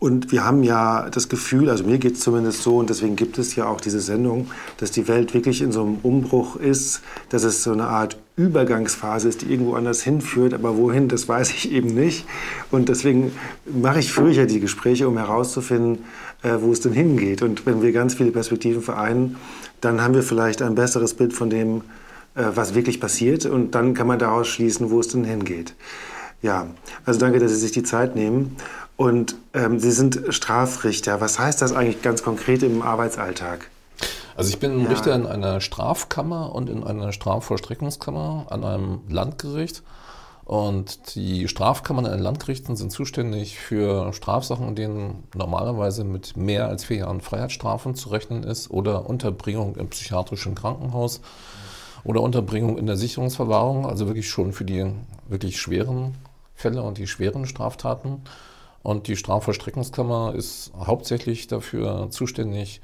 Und wir haben ja das Gefühl, also mir geht es zumindest so, und deswegen gibt es ja auch diese Sendung, dass die Welt wirklich in so einem Umbruch ist, dass es so eine Art Übergangsphase ist, die irgendwo anders hinführt, aber wohin, das weiß ich eben nicht. Und deswegen mache ich früher die Gespräche, um herauszufinden, äh, wo es denn hingeht. Und wenn wir ganz viele Perspektiven vereinen, dann haben wir vielleicht ein besseres Bild von dem, äh, was wirklich passiert. Und dann kann man daraus schließen, wo es denn hingeht. Ja, also danke, dass Sie sich die Zeit nehmen. Und ähm, Sie sind Strafrichter. Was heißt das eigentlich ganz konkret im Arbeitsalltag? Also ich bin ja. Richter in einer Strafkammer und in einer Strafvollstreckungskammer an einem Landgericht. Und die Strafkammern an den Landgerichten sind zuständig für Strafsachen, in denen normalerweise mit mehr als vier Jahren Freiheitsstrafen zu rechnen ist oder Unterbringung im psychiatrischen Krankenhaus oder Unterbringung in der Sicherungsverwahrung, also wirklich schon für die wirklich schweren Fälle und die schweren Straftaten. Und die Strafvollstreckungskammer ist hauptsächlich dafür zuständig,